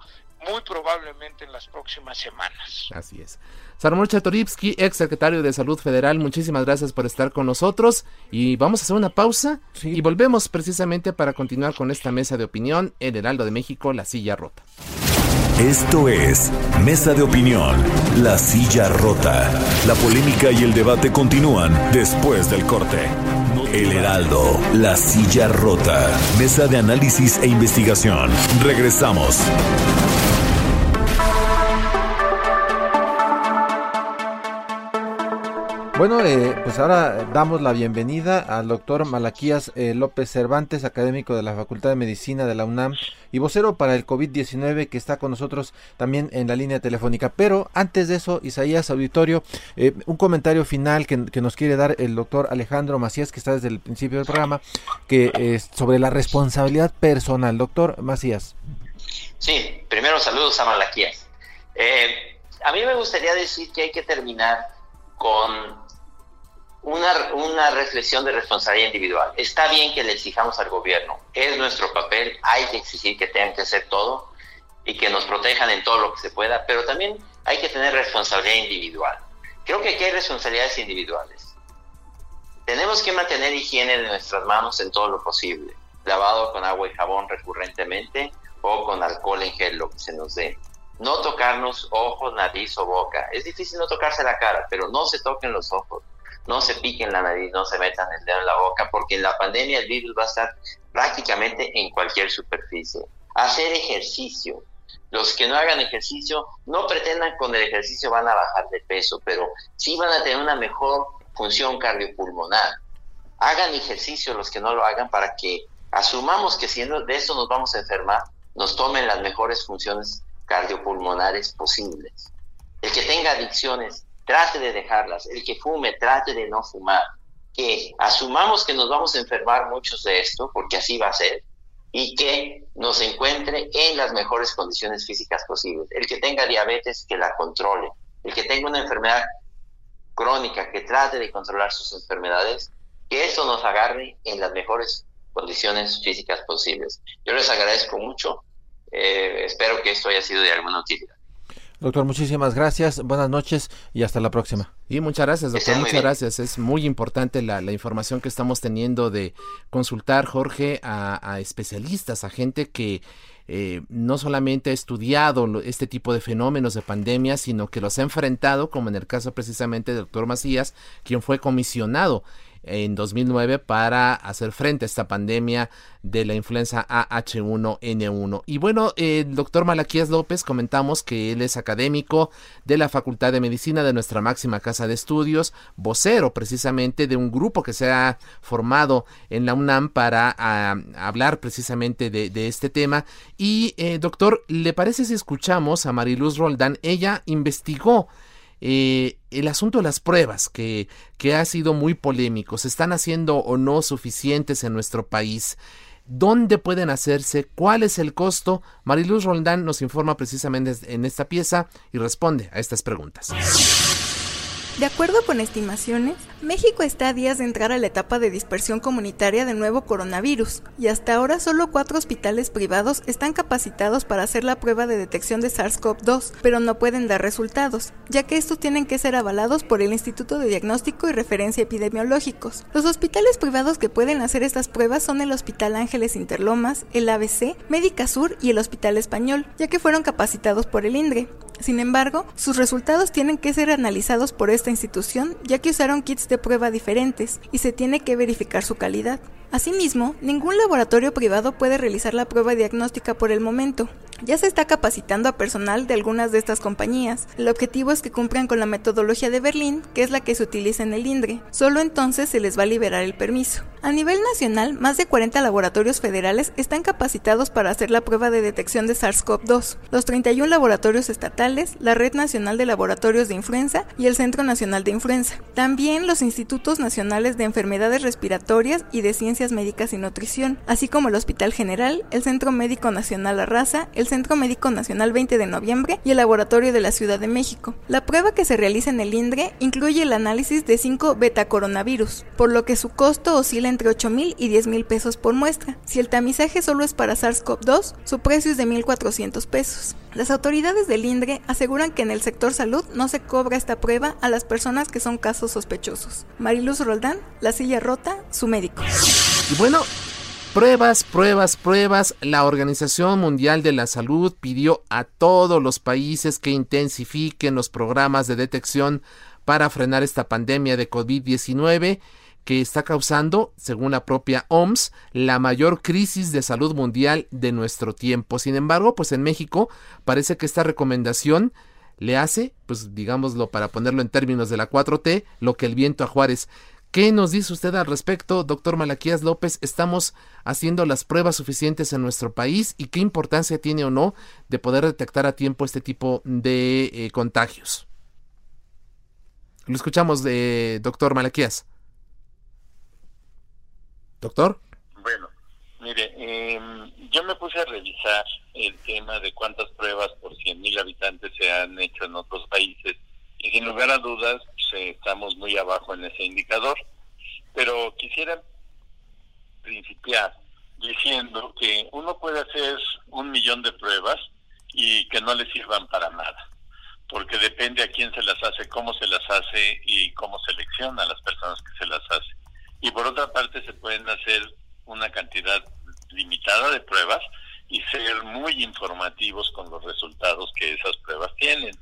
Speaker 4: muy probablemente en las próximas semanas.
Speaker 2: Así es. Salomón Chatoripsky, ex secretario de Salud Federal, muchísimas gracias por estar con nosotros y vamos a hacer una pausa y volvemos precisamente para continuar con esta mesa de opinión en Heraldo de México, La Silla Rota.
Speaker 1: Esto es Mesa de Opinión, La Silla Rota. La polémica y el debate continúan después del corte. El Heraldo, La Silla Rota, Mesa de Análisis e Investigación. Regresamos.
Speaker 3: Bueno, eh, pues ahora damos la bienvenida al doctor Malaquías eh, López Cervantes, académico de la Facultad de Medicina de la UNAM y vocero para el COVID-19 que está con nosotros también en la línea telefónica. Pero antes de eso, Isaías Auditorio, eh, un comentario final que, nos quiere dar el doctor Alejandro Macías, que está desde el principio del programa, que es sobre la responsabilidad personal. Doctor Macías.
Speaker 5: Sí, primero saludos a Malaquías. a mí me gustaría decir que hay que terminar con una, una reflexión de responsabilidad individual. Está bien que le exijamos al gobierno, es nuestro papel, hay que exigir que tengan que hacer todo y que nos protejan en todo lo que se pueda, pero también hay que tener responsabilidad individual. Creo que aquí hay responsabilidades individuales. Tenemos que mantener higiene de nuestras manos en todo lo posible, lavado con agua y jabón recurrentemente o con alcohol en gel, lo que se nos dé. No tocarnos ojos, nariz o boca. Es difícil no tocarse la cara, pero no se toquen los ojos no se piquen la nariz, no se metan el dedo en la boca, porque en la pandemia el virus va a estar prácticamente en cualquier superficie. Hacer ejercicio. Los que no hagan ejercicio, no pretendan con el ejercicio van a bajar de peso, pero sí van a tener una mejor función cardiopulmonar. Hagan ejercicio los que no lo hagan para que asumamos que si de eso nos vamos a enfermar, nos tomen las mejores funciones cardiopulmonares posibles. El que tenga adicciones, trate de dejarlas. El que fume, trate de no fumar. Que asumamos que nos vamos a enfermar muchos de esto, porque así va a ser, y que nos encuentre en las mejores condiciones físicas posibles. El que tenga diabetes, que la controle. El que tenga una enfermedad crónica, que trate de controlar sus enfermedades, que eso nos agarre en las mejores condiciones físicas posibles. Yo les agradezco mucho. Eh, espero que esto haya sido de alguna utilidad.
Speaker 3: Doctor, muchísimas gracias, buenas noches y hasta la próxima.
Speaker 2: Y muchas gracias, doctor, muchas gracias. Es muy importante la, información que estamos teniendo de consultar, Jorge, a, especialistas, a gente que eh, no solamente ha estudiado este tipo de fenómenos de pandemia, sino que los ha enfrentado, como en el caso precisamente del doctor Macías, quien fue comisionado en 2009 para hacer frente a esta pandemia de la influenza AH1N1. Y bueno, el doctor Malaquías López comentamos que él es académico de la Facultad de Medicina de nuestra máxima casa de estudios, vocero precisamente de un grupo que se ha formado en la UNAM para ah, hablar precisamente de, este tema. Y eh, doctor, ¿le parece si escuchamos a Mariluz Roldán? Ella investigó eh, el asunto de las pruebas, que, que ha sido muy polémico, ¿se están haciendo o no suficientes en nuestro país? ¿Dónde pueden hacerse? ¿Cuál es el costo? Mariluz Roldán nos informa precisamente en esta pieza y responde a estas preguntas.
Speaker 6: De acuerdo con estimaciones, México está a días de entrar a la etapa de dispersión comunitaria del nuevo coronavirus, y hasta ahora solo cuatro hospitales privados están capacitados para hacer la prueba de detección de SARS-CoV-2, pero no pueden dar resultados, ya que estos tienen que ser avalados por el Instituto de Diagnóstico y Referencia Epidemiológicos. Los hospitales privados que pueden hacer estas pruebas son el Hospital Ángeles Interlomas, el ABC, Médica Sur y el Hospital Español, ya que fueron capacitados por el INDRE. Sin embargo, sus resultados tienen que ser analizados por esta institución ya que usaron kits de prueba diferentes y se tiene que verificar su calidad. Asimismo, ningún laboratorio privado puede realizar la prueba diagnóstica por el momento, ya se está capacitando a personal de algunas de estas compañías. El objetivo es que cumplan con la metodología de Berlín, que es la que se utiliza en el INDRE. Solo entonces se les va a liberar el permiso. A nivel nacional, más de 40 laboratorios federales están capacitados para hacer la prueba de detección de SARS-CoV-2. Los 31 laboratorios estatales, la Red Nacional de Laboratorios de Influenza y el Centro Nacional de Influenza. También los Institutos Nacionales de Enfermedades Respiratorias y de Ciencias Médicas y Nutrición, así como el Hospital General, el Centro Médico Nacional Arrasa, el Centro Médico Nacional 20 de noviembre y el Laboratorio de la Ciudad de México. La prueba que se realiza en el INDRE incluye el análisis de 5 beta-coronavirus, por lo que su costo oscila entre 8 mil y 10 mil pesos por muestra. Si el tamizaje solo es para SARS-CoV-2, su precio es de 1.400 pesos. Las autoridades del INDRE aseguran que en el sector salud no se cobra esta prueba a las personas que son casos sospechosos. Mariluz Roldán, La Silla Rota, su médico.
Speaker 2: Y bueno, Pruebas, pruebas, pruebas. La Organización Mundial de la Salud pidió a todos los países que intensifiquen los programas de detección para frenar esta pandemia de COVID-19 que está causando, según la propia OMS, la mayor crisis de salud mundial de nuestro tiempo. Sin embargo, pues en México parece que esta recomendación le hace, pues digámoslo para ponerlo en términos de la 4T, lo que el viento a Juárez. ¿Qué nos dice usted al respecto, doctor Malaquías López? ¿Estamos haciendo las pruebas suficientes en nuestro país y qué importancia tiene o no de poder detectar a tiempo este tipo de eh, contagios? Lo escuchamos doctor Malaquías. Doctor.
Speaker 8: Bueno, mire, em, yo me puse a revisar el tema de cuántas pruebas por 100.000 habitantes se han hecho en otros países y sin lugar a dudas pues, estamos muy abajo en ese indicador. Pero quisiera principiar diciendo que uno puede hacer un millón de pruebas y que no le sirvan para nada, porque depende a quién se las hace, cómo se las hace y cómo selecciona a las personas que se las hace. Y por otra parte se pueden hacer una cantidad limitada de pruebas y ser muy informativos con los resultados que esas pruebas tienen.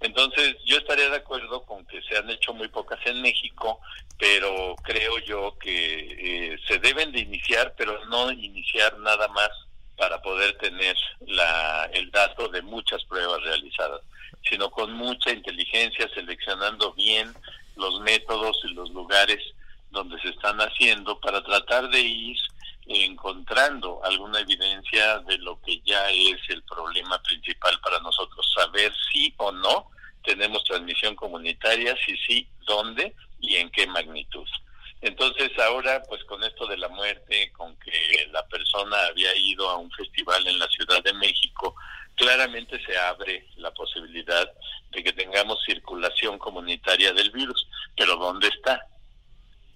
Speaker 8: Entonces, yo estaría de acuerdo con que se han hecho muy pocas en México, pero creo yo que eh, se deben de iniciar, pero no iniciar nada más para poder tener la, el dato de muchas pruebas realizadas, sino con mucha inteligencia, seleccionando bien los métodos y los lugares donde se están haciendo para tratar de ir encontrando alguna evidencia de lo que ya es el problema principal para nosotros, saber si o no tenemos transmisión comunitaria, si sí, dónde y en qué magnitud. Entonces ahora, pues con esto de la muerte, con que la persona había ido a un festival en la Ciudad de México, claramente se abre la posibilidad de que tengamos circulación comunitaria del virus. Pero ¿dónde está?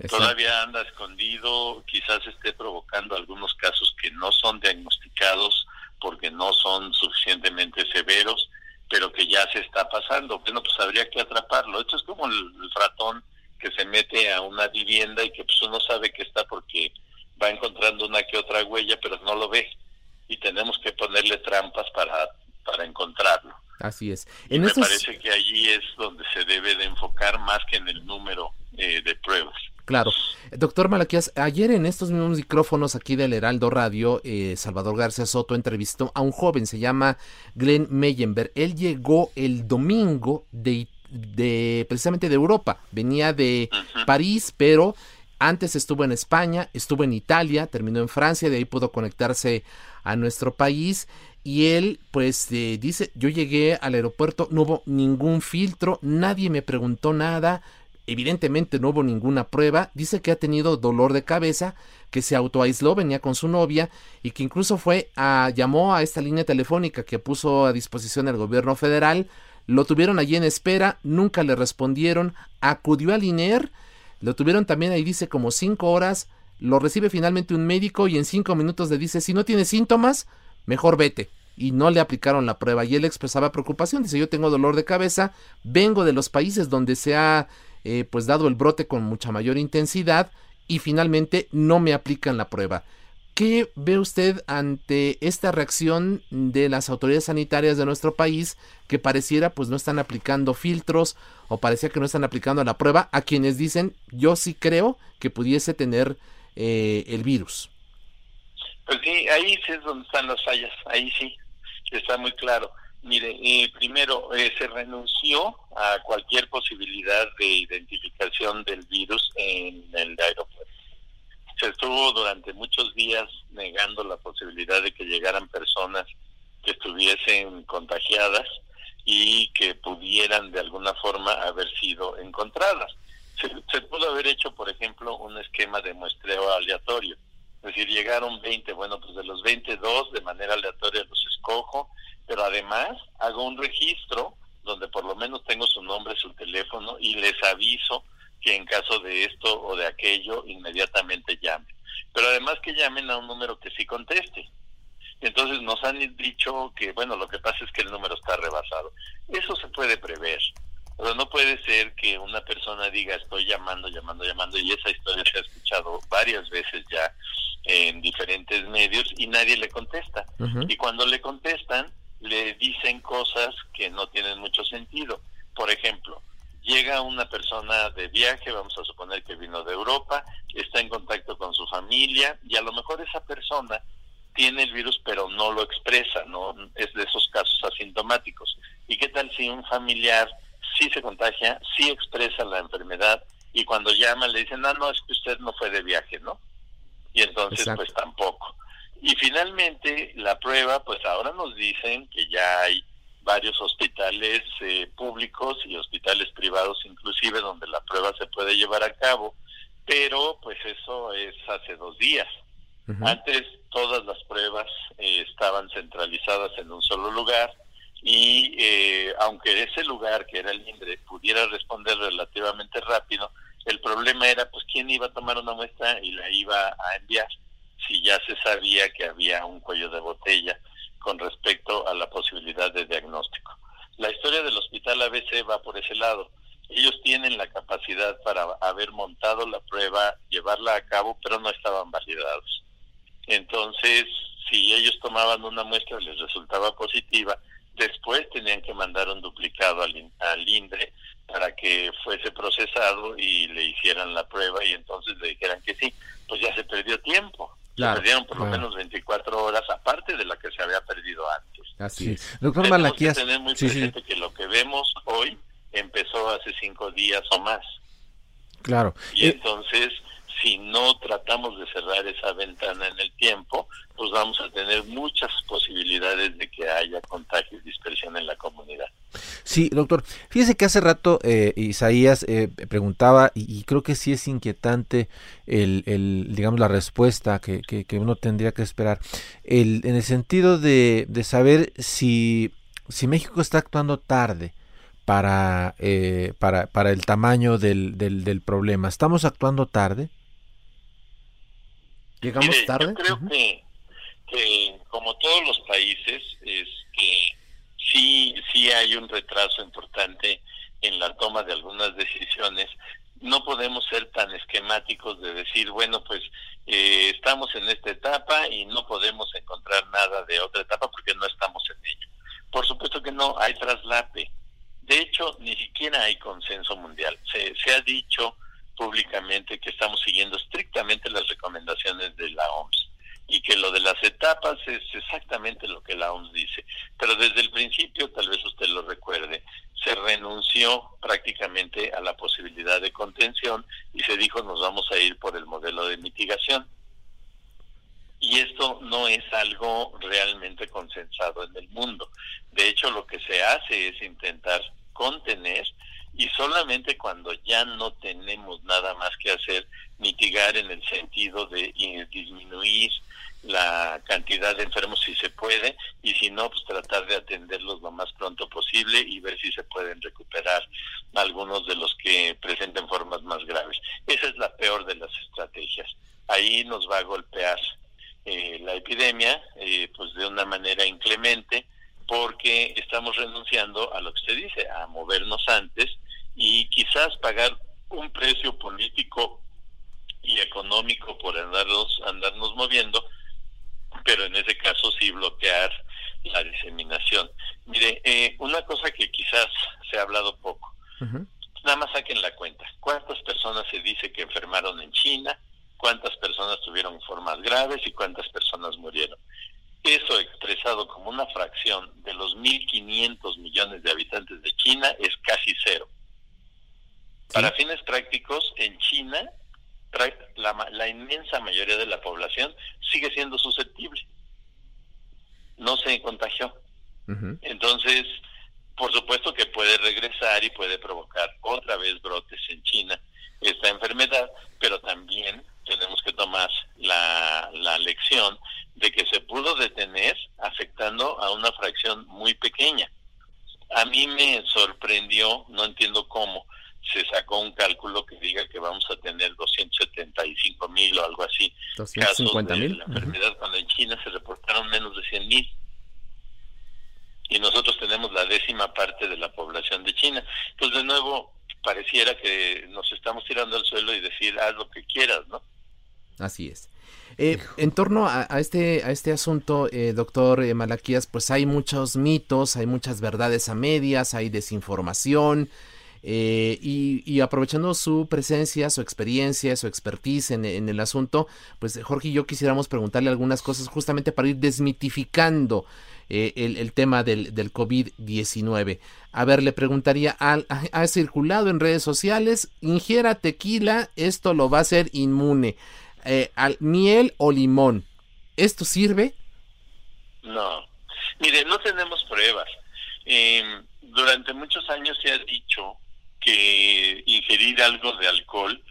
Speaker 8: Todavía anda escondido, quizás esté provocando algunos casos que no son diagnosticados porque no son suficientemente severos, pero que ya se está pasando. Bueno, pues habría que atraparlo. Esto es como el, ratón que se mete a una vivienda y que pues uno sabe que está porque va encontrando una que otra huella, pero no lo ve. Y tenemos que ponerle trampas para, para encontrarlo.
Speaker 2: Así es.
Speaker 8: En me parece que allí es donde se debe de enfocar más que en el número eh, de pruebas.
Speaker 2: Claro. Doctor Malaquías, ayer en estos mismos micrófonos aquí del Heraldo Radio, eh, Salvador García Soto entrevistó a un joven, se llama Glenn Meyenberg. Él llegó el domingo de, de precisamente de Europa, venía de París, pero antes estuvo en España, estuvo en Italia, terminó en Francia, de ahí pudo conectarse a nuestro país y él pues eh, dice, yo llegué al aeropuerto, no hubo ningún filtro, nadie me preguntó nada, evidentemente no hubo ninguna prueba, dice que ha tenido dolor de cabeza, que se autoaisló, venía con su novia y que incluso fue a llamó a esta línea telefónica que puso a disposición el gobierno federal, lo tuvieron allí en espera, nunca le respondieron, acudió al INER, lo tuvieron también ahí dice como cinco horas, lo recibe finalmente un médico y en cinco minutos le dice si no tiene síntomas, mejor vete y no le aplicaron la prueba y él expresaba preocupación, dice yo tengo dolor de cabeza, vengo de los países donde se ha eh, pues dado el brote con mucha mayor intensidad y finalmente no me aplican la prueba. ¿Qué ve usted ante esta reacción de las autoridades sanitarias de nuestro país que pareciera pues no están aplicando filtros o parecía que no están aplicando la prueba a quienes dicen yo sí creo que pudiese tener eh, el virus?
Speaker 8: Pues sí, ahí sí es donde están las fallas, ahí sí, está muy claro. Mire, eh, primero, eh, se renunció a cualquier posibilidad de identificación del virus en el aeropuerto. Se estuvo durante muchos días negando la posibilidad de que llegaran personas que estuviesen contagiadas y que pudieran de alguna forma haber sido encontradas. Se, se pudo haber hecho, por ejemplo, un esquema de muestreo aleatorio. Es decir, llegaron 20, bueno, pues de los 22 de manera aleatoria los escojo pero además hago un registro donde por lo menos tengo su nombre, su teléfono y les aviso que en caso de esto o de aquello inmediatamente llamen. Pero además que llamen a un número que sí conteste. Entonces nos han dicho que, bueno, lo que pasa es que el número está rebasado. Eso se puede prever. Pero no puede ser que una persona diga estoy llamando, llamando, llamando y esa historia se ha escuchado varias veces ya en diferentes medios y nadie le contesta. Y cuando le contestan, le dicen cosas que no tienen mucho sentido. Por ejemplo, llega una persona de viaje, vamos a suponer que vino de Europa, está en contacto con su familia y a lo mejor esa persona tiene el virus pero no lo expresa, no es de esos casos asintomáticos. ¿Y qué tal si un familiar sí se contagia, sí expresa la enfermedad y cuando llama le dicen, ah, no, es que usted no fue de viaje, ¿no? Y entonces pues tampoco. Y finalmente la prueba, pues ahora nos dicen que ya hay varios hospitales eh, públicos y hospitales privados inclusive donde la prueba se puede llevar a cabo, pero pues eso es hace dos días. Antes todas las pruebas eh, estaban centralizadas en un solo lugar y eh, aunque ese lugar que era el INDRE pudiera responder relativamente rápido, el problema era pues quién iba a tomar una muestra y la iba a enviar si ya se sabía que había un cuello de botella con respecto a la posibilidad de diagnóstico. La historia del hospital ABC va por ese lado. Ellos tienen la capacidad para haber montado la prueba, llevarla a cabo, pero no estaban validados. Entonces, si ellos tomaban una muestra y les resultaba positiva, Después tenían que mandar un duplicado al, al INDRE para que fuese procesado y le hicieran la prueba y entonces le dijeran que sí. Pues ya se perdió tiempo. Se perdieron por lo menos 24 horas, aparte de la que se había perdido antes.
Speaker 3: Así es. Doctor Malaquías.
Speaker 8: tener muy presente que lo que vemos hoy empezó hace cinco días o más.
Speaker 3: Claro.
Speaker 8: Y eh, entonces si no tratamos de cerrar esa ventana en el tiempo, pues vamos a tener muchas posibilidades de que haya contagio y dispersión en la comunidad.
Speaker 3: Sí, doctor. Fíjese que hace rato eh, Isaías eh, preguntaba, y, creo que sí es inquietante el, el digamos, la respuesta que, que, uno tendría que esperar, el, en el sentido de, de saber si, si México está actuando tarde para, eh, para, para el tamaño del, del, del problema. ¿Estamos actuando tarde?
Speaker 8: ¿Llegamos tarde? Yo creo que, como todos los países, es que sí, sí hay un retraso importante en la toma de algunas decisiones. No podemos ser tan esquemáticos de decir, bueno, pues eh, estamos en esta etapa y no podemos encontrar nada de otra etapa porque no estamos en ello. Por supuesto que no, hay traslape. De hecho, ni siquiera hay consenso mundial. Se, se ha dicho públicamente que estamos siguiendo estrictamente las recomendaciones de la OMS y que lo de las etapas es exactamente lo que la OMS dice. Pero desde el principio, tal vez usted lo recuerde, se renunció prácticamente a la posibilidad de contención y se dijo nos vamos a ir por el modelo de mitigación. Y esto no es algo realmente consensado en el mundo. De hecho, lo que se hace es intentar contener y solamente cuando ya no tenemos nada más que hacer, mitigar en el sentido de disminuir la cantidad de enfermos si se puede y si no, pues tratar de atenderlos lo más pronto posible y ver si se pueden recuperar algunos de los que presenten formas más graves. Esa es la peor de las estrategias. Ahí nos va a golpear eh, la epidemia eh, pues de una manera inclemente porque estamos renunciando a lo que se dice, a movernos antes y quizás pagar un precio político y económico por andarnos, andarnos moviendo, pero en ese caso sí bloquear la diseminación. Mire, eh, una cosa que quizás se ha hablado poco, nada más saquen la cuenta, ¿cuántas personas se dice que enfermaron en China? ¿Cuántas personas tuvieron formas graves y cuántas personas murieron? Eso expresado como una fracción de los 1.500 millones de habitantes de China es casi cero. Para fines prácticos, en China, la, inmensa mayoría de la población sigue siendo susceptible. No se contagió. Entonces, por supuesto que puede regresar y puede provocar otra vez brotes en China esta enfermedad, pero también tenemos que tomar la, la lección de que se pudo detener afectando a una fracción muy pequeña. A mí me sorprendió, no entiendo cómo, se sacó un cálculo que diga que vamos a tener 275 mil o algo así casos de la enfermedad cuando en China se reportaron menos de 100 mil y nosotros tenemos la décima parte de la población de China. Entonces, de nuevo, pareciera que nos estamos tirando al suelo y decir, haz lo que quieras, ¿no?
Speaker 2: Así es. Eh, en torno a, este, a este asunto, eh, doctor eh, Malaquías, pues hay muchos mitos, hay muchas verdades a medias, hay desinformación, eh, y, aprovechando su presencia, su experiencia, su expertise en, el asunto, pues Jorge y yo quisiéramos preguntarle algunas cosas justamente para ir desmitificando eh, el, tema del, del COVID-19. A ver, le preguntaría, ¿ha, circulado en redes sociales? Ingiera tequila, esto lo va a hacer inmune. Eh, al, miel o limón, ¿esto sirve?
Speaker 8: No, mire, no tenemos pruebas. Em, durante muchos años se ha dicho que ingerir algo de alcohol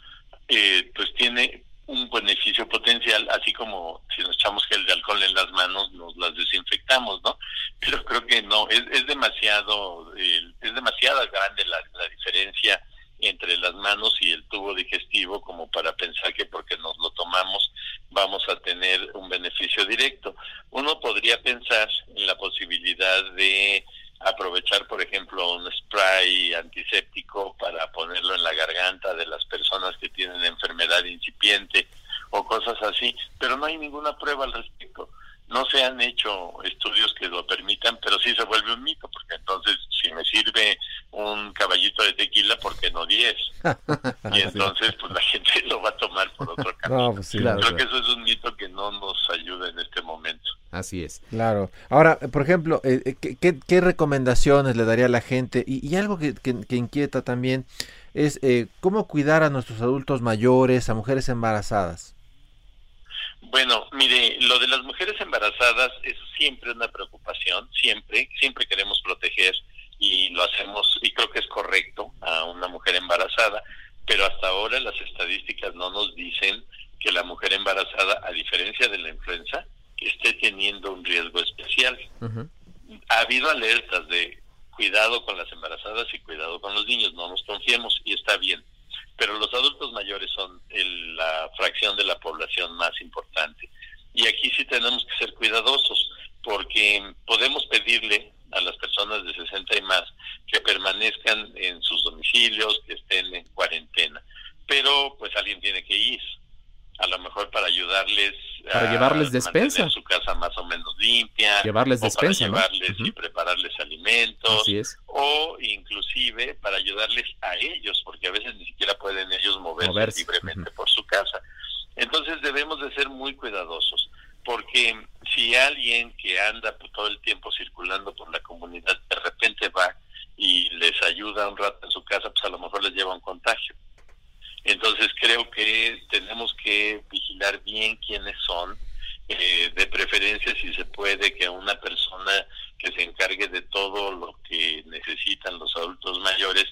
Speaker 8: eh, pues tiene un beneficio potencial, así como si nos echamos gel de alcohol en las manos nos las desinfectamos, ¿no? Pero creo que no, es, es demasiado, es demasiada grande la, la diferencia entre las manos y el tubo digestivo como para pensar que porque nos lo tomamos vamos a tener un beneficio directo. Uno podría pensar en la posibilidad de aprovechar, por ejemplo, un spray antiséptico para ponerlo en la garganta de las personas que tienen enfermedad incipiente o cosas así, pero no hay ninguna prueba al respecto. No se han hecho estudios que lo permitan, pero sí se vuelve un mito, porque entonces si me sirve un caballito de tequila, ¿por qué no 10? y entonces pues la gente lo va a tomar por otro camino. Pues Creo que eso es un mito que no nos ayuda en este momento.
Speaker 2: Así es.
Speaker 3: Claro. Ahora, por ejemplo, eh, eh, ¿qué, recomendaciones le daría a la gente? Y, algo que, inquieta también es eh, cómo cuidar a nuestros adultos mayores, a mujeres embarazadas.
Speaker 8: Bueno, mire, lo de las mujeres embarazadas es siempre una preocupación, siempre, siempre queremos proteger y lo hacemos, y creo que es correcto a una mujer embarazada, pero hasta ahora las estadísticas no nos dicen que la mujer embarazada, a diferencia de la influenza, esté teniendo un riesgo especial. Ha habido alertas de cuidado con las embarazadas y cuidado con los niños, no nos confiemos y está bien. Pero los adultos mayores son la fracción de la población más importante. Y aquí sí tenemos que ser cuidadosos porque podemos pedirle a las personas de 60 y más que permanezcan en sus domicilios, que estén en cuarentena. Pero pues alguien tiene que ir a lo mejor para ayudarles
Speaker 2: para a llevarles despensa.
Speaker 8: su casa más o menos limpia
Speaker 2: llevarles despensa
Speaker 8: para llevarles y prepararles alimentos o inclusive para ayudarles a ellos porque a veces ni siquiera pueden ellos moverse, libremente por su casa. Entonces debemos de ser muy cuidadosos porque si alguien que anda todo el tiempo circulando por la comunidad de repente va y les ayuda un rato en su casa pues a lo mejor les lleva un contagio entonces creo que tenemos que vigilar bien quiénes son, eh, de preferencia si se puede que una persona que se encargue de todo lo que necesitan los adultos mayores,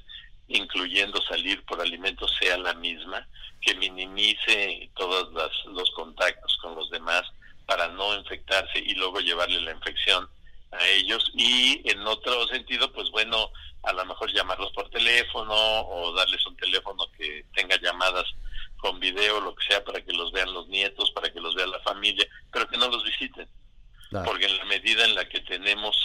Speaker 8: incluyendo salir por alimentos, sea la misma, que minimice todos los contactos con los demás para no infectarse y luego llevarle la infección a ellos y en otro sentido pues bueno a lo mejor llamarlos por teléfono o darles un teléfono que tenga llamadas con video, lo que sea, para que los vean los nietos, para que los vea la familia, pero que no los visiten. Porque en la medida en la que tenemos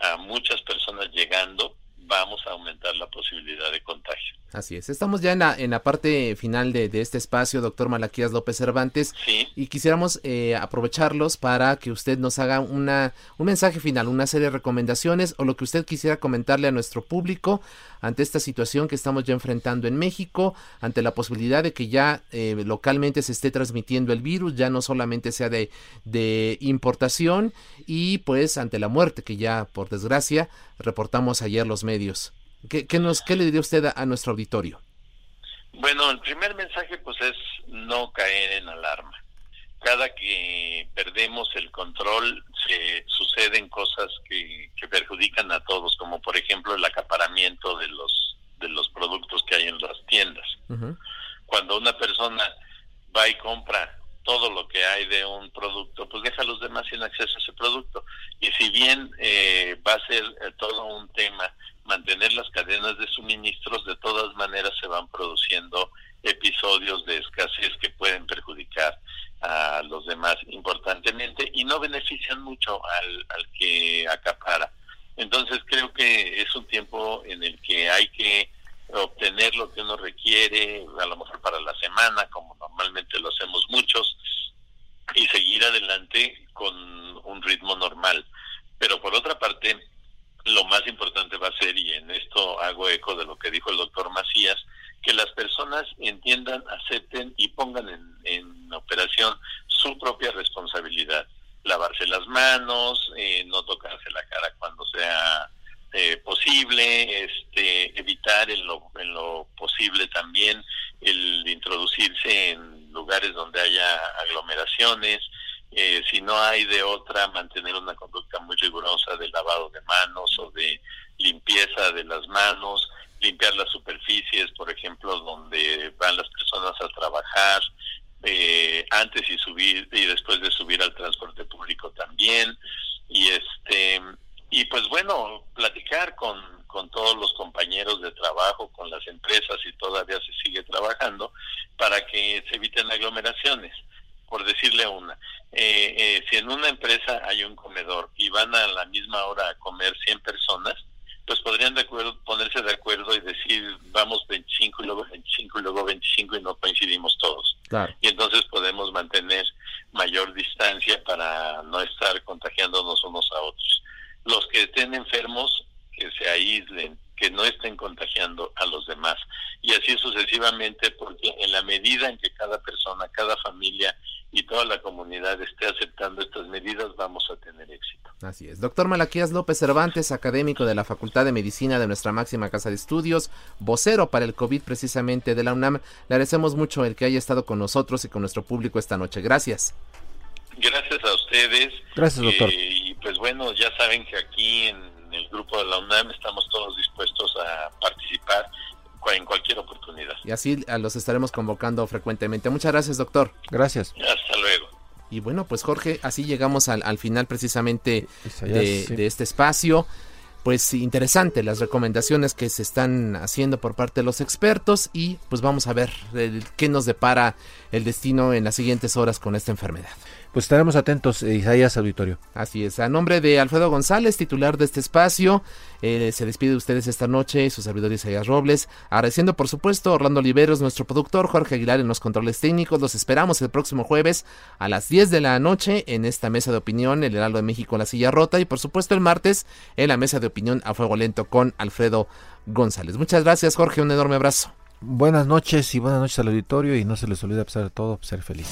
Speaker 8: a muchas personas llegando, vamos a aumentar la posibilidad de contagio.
Speaker 2: Así es. Estamos ya en la, en la parte final de, este espacio, doctor Malaquías López Cervantes. Y quisiéramos eh, aprovecharlos para que usted nos haga una, un mensaje final, una serie de recomendaciones o lo que usted quisiera comentarle a nuestro público ante esta situación que estamos ya enfrentando en México, ante la posibilidad de que ya eh, localmente se esté transmitiendo el virus, ya no solamente sea de, de importación y pues ante la muerte que ya por desgracia reportamos ayer los medios. ¿Qué, nos, qué le diría usted a, nuestro auditorio?
Speaker 8: Bueno, el primer mensaje pues es no caer en alarma. Cada que perdemos el control se suceden cosas que, perjudican a todos, como por ejemplo el acaparamiento de los de los productos que hay en las tiendas. Cuando una persona va y compra todo lo que hay de un producto, pues deja a los demás sin acceso a ese producto. Y si bien eh, va a ser eh, todo un tema mantener las cadenas de suministros, de todas maneras se van produciendo episodios de escasez que pueden perjudicar a los demás importantemente y no benefician mucho al, al que acapara. Entonces creo que es un tiempo en el que hay que obtener lo que uno requiere, a lo mejor para la semana, como normalmente lo hacemos muchos, y seguir adelante con un ritmo normal. Pero por otra parte, lo más importante va a ser, y en esto hago eco de lo que dijo el doctor Macías, que las personas entiendan, acepten y pongan en, en operación su propia responsabilidad. Lavarse las manos, eh, no tocarse la cara cuando sea eh, posible, este, evitar en lo, en lo posible también el introducirse en lugares donde haya aglomeraciones, eh, si no hay de otra, mantener una conducta muy rigurosa de lavado de manos o de limpieza de las manos, limpiar las superficies, por ejemplo, donde van las personas a trabajar, eh, antes y subir y después de subir al transporte público también, y este y pues bueno, platicar con, con todos los compañeros de trabajo, con las empresas y todavía se sigue trabajando para que se eviten aglomeraciones por decirle una, eh, eh, si en una empresa hay un comedor y van a la misma hora a comer 100 personas, pues podrían de acuerdo, ponerse de acuerdo y decir vamos 25 y luego 25 y luego 25 y no coincidimos todos. Y entonces podemos mantener mayor distancia para no estar contagiándonos unos a otros. Los que estén enfermos, que se aíslen, que no estén contagiando a los demás. Y así sucesivamente, porque en la medida en que cada persona, cada familia y toda la comunidad esté aceptando estas medidas, vamos a tener éxito.
Speaker 2: Así es. Doctor Malaquías López Cervantes, académico de la Facultad de Medicina de nuestra máxima casa de estudios, vocero para el COVID precisamente de la UNAM, le agradecemos mucho el que haya estado con nosotros y con nuestro público esta noche. Gracias.
Speaker 8: Gracias a ustedes.
Speaker 3: Gracias, doctor.
Speaker 8: Eh, y pues bueno, ya saben que aquí en el grupo de la UNAM estamos todos dispuestos a participar en cualquier oportunidad.
Speaker 2: Y así los estaremos convocando frecuentemente. Muchas gracias, doctor.
Speaker 3: Gracias.
Speaker 8: Hasta luego.
Speaker 2: Y bueno, pues Jorge, así llegamos al, al final precisamente de, de este espacio pues interesante las recomendaciones que se están haciendo por parte de los expertos y pues vamos a ver qué nos depara el destino en las siguientes horas con esta enfermedad.
Speaker 3: Pues estaremos atentos, eh, Isaías Auditorio.
Speaker 2: Así es. A nombre de Alfredo González, titular de este espacio, eh, se despide de ustedes esta noche, su servidor Isaías Robles. Agradeciendo, por supuesto, Orlando Oliveros, nuestro productor, Jorge Aguilar en los controles técnicos. Los esperamos el próximo jueves a las 10 de la noche en esta mesa de opinión, el Heraldo de México, la silla rota. Y por supuesto, el martes en la mesa de opinión a fuego lento con Alfredo González. Muchas gracias, Jorge. Un enorme abrazo.
Speaker 3: Buenas noches y buenas noches al auditorio y no se les olvide a pesar de todo ser feliz.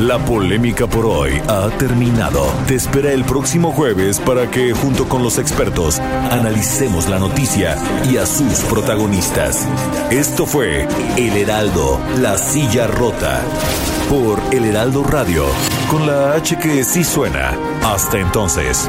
Speaker 1: La polémica por hoy ha terminado. Te espera el próximo jueves para que junto con los expertos analicemos la noticia y a sus protagonistas. Esto fue El Heraldo, la silla rota por El Heraldo Radio con la H que sí suena. Hasta entonces.